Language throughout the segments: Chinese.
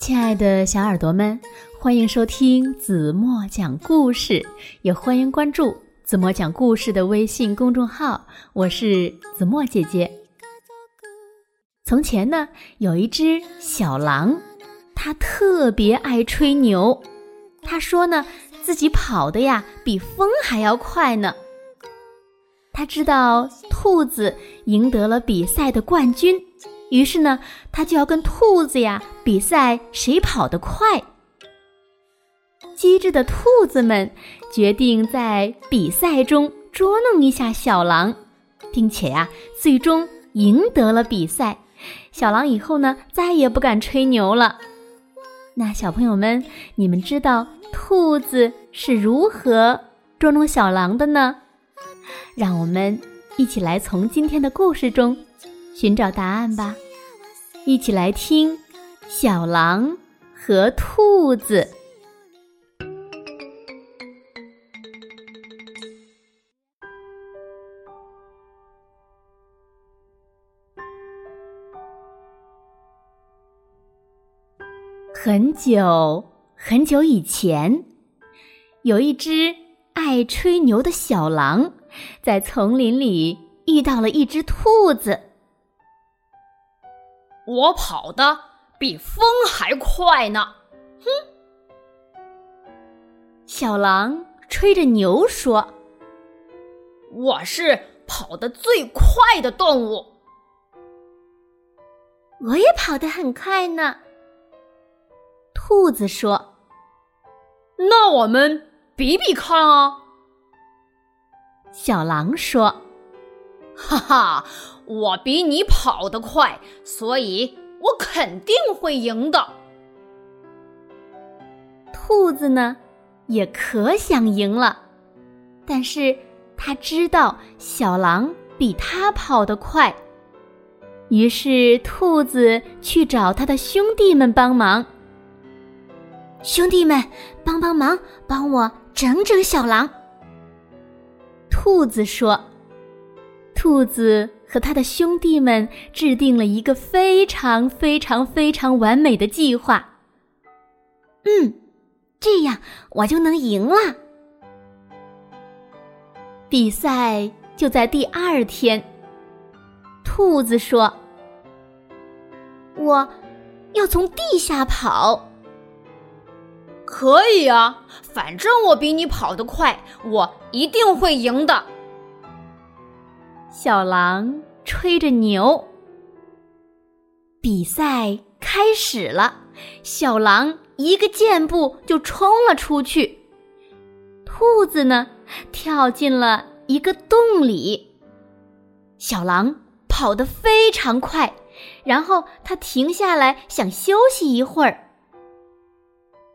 亲爱的小耳朵们，欢迎收听子墨讲故事，也欢迎关注子墨讲故事的微信公众号。我是子墨姐姐。从前呢，有一只小狼，它特别爱吹牛。他说呢，自己跑的呀比风还要快呢。他知道兔子赢得了比赛的冠军。于是呢，他就要跟兔子呀比赛谁跑得快。机智的兔子们决定在比赛中捉弄一下小狼，并且呀，最终赢得了比赛。小狼以后呢，再也不敢吹牛了。那小朋友们，你们知道兔子是如何捉弄小狼的呢？让我们一起来从今天的故事中。寻找答案吧！一起来听《小狼和兔子》。很久很久以前，有一只爱吹牛的小狼，在丛林里遇到了一只兔子。我跑的比风还快呢，哼！小狼吹着牛说：“我是跑得最快的动物。”我也跑得很快呢。兔子说：“那我们比比看啊！”小狼说：“哈哈。”我比你跑得快，所以我肯定会赢的。兔子呢，也可想赢了，但是他知道小狼比他跑得快，于是兔子去找他的兄弟们帮忙。兄弟们，帮帮忙，帮我整整小狼。兔子说：“兔子。”和他的兄弟们制定了一个非常非常非常完美的计划。嗯，这样我就能赢了。比赛就在第二天。兔子说：“我要从地下跑。”可以啊，反正我比你跑得快，我一定会赢的。小狼吹着牛，比赛开始了。小狼一个箭步就冲了出去，兔子呢跳进了一个洞里。小狼跑得非常快，然后他停下来想休息一会儿。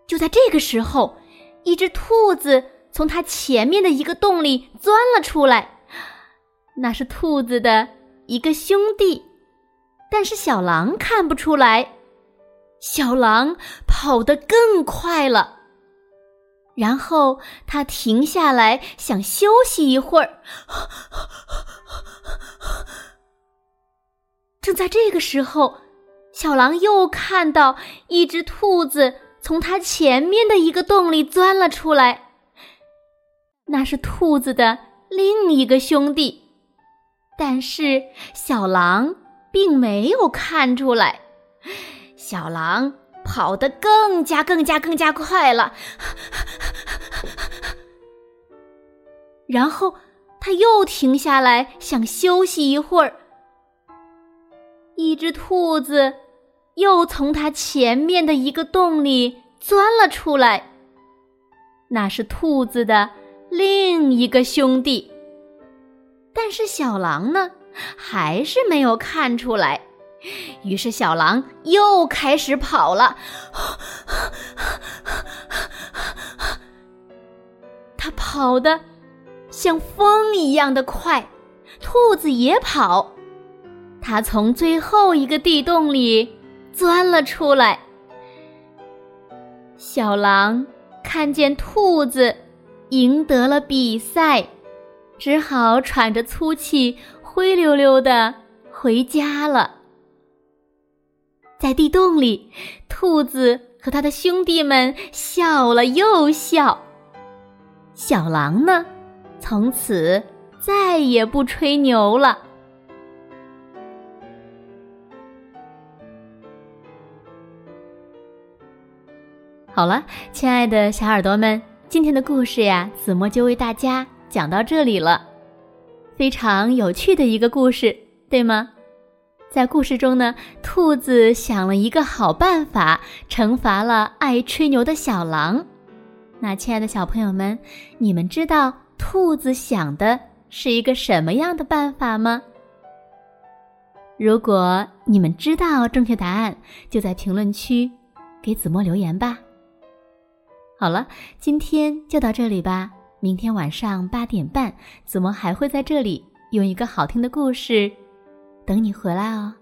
就在这个时候，一只兔子从它前面的一个洞里钻了出来。那是兔子的一个兄弟，但是小狼看不出来。小狼跑得更快了，然后他停下来想休息一会儿。正在这个时候，小狼又看到一只兔子从它前面的一个洞里钻了出来。那是兔子的另一个兄弟。但是小狼并没有看出来，小狼跑得更加、更加、更加快了。然后他又停下来想休息一会儿。一只兔子又从它前面的一个洞里钻了出来，那是兔子的另一个兄弟。但是小狼呢，还是没有看出来。于是小狼又开始跑了。它跑的像风一样的快，兔子也跑。它从最后一个地洞里钻了出来。小狼看见兔子赢得了比赛。只好喘着粗气，灰溜溜的回家了。在地洞里，兔子和他的兄弟们笑了又笑。小狼呢，从此再也不吹牛了。好了，亲爱的小耳朵们，今天的故事呀，子墨就为大家讲到这里了。非常有趣的一个故事，对吗？在故事中呢，兔子想了一个好办法，惩罚了爱吹牛的小狼。那，亲爱的小朋友们，你们知道兔子想的是一个什么样的办法吗？如果你们知道正确答案，就在评论区给子墨留言吧。好了，今天就到这里吧。明天晚上八点半，子墨还会在这里用一个好听的故事。等你回来哦。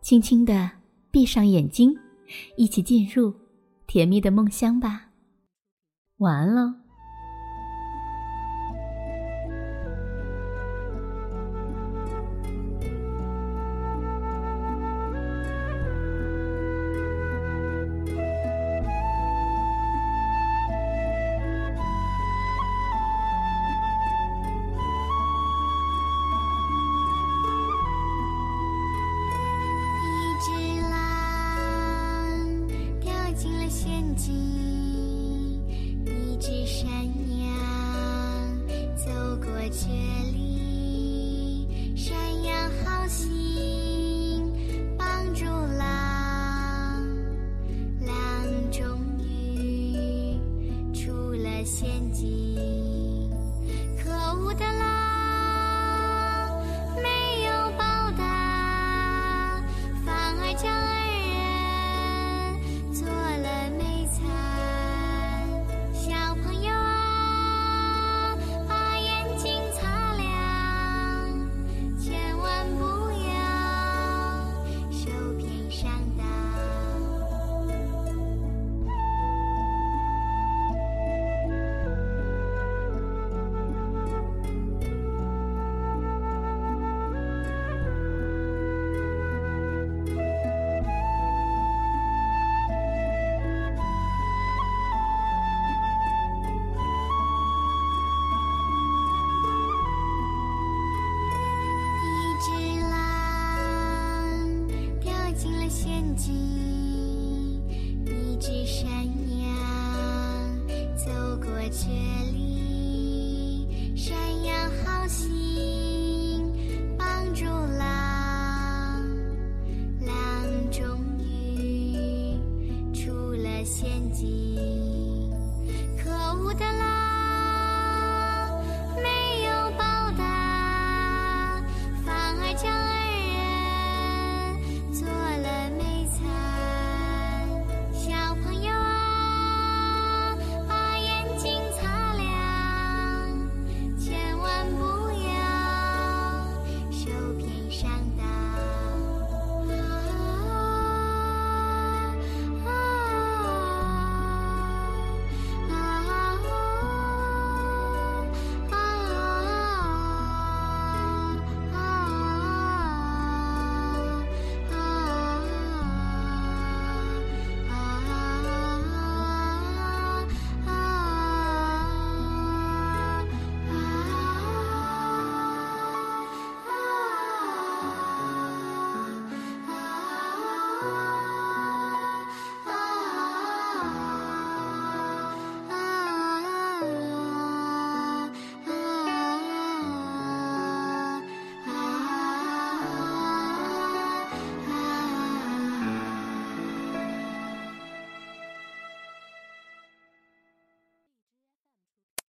轻轻的闭上眼睛，一起进入甜蜜的梦乡吧。晚安喽。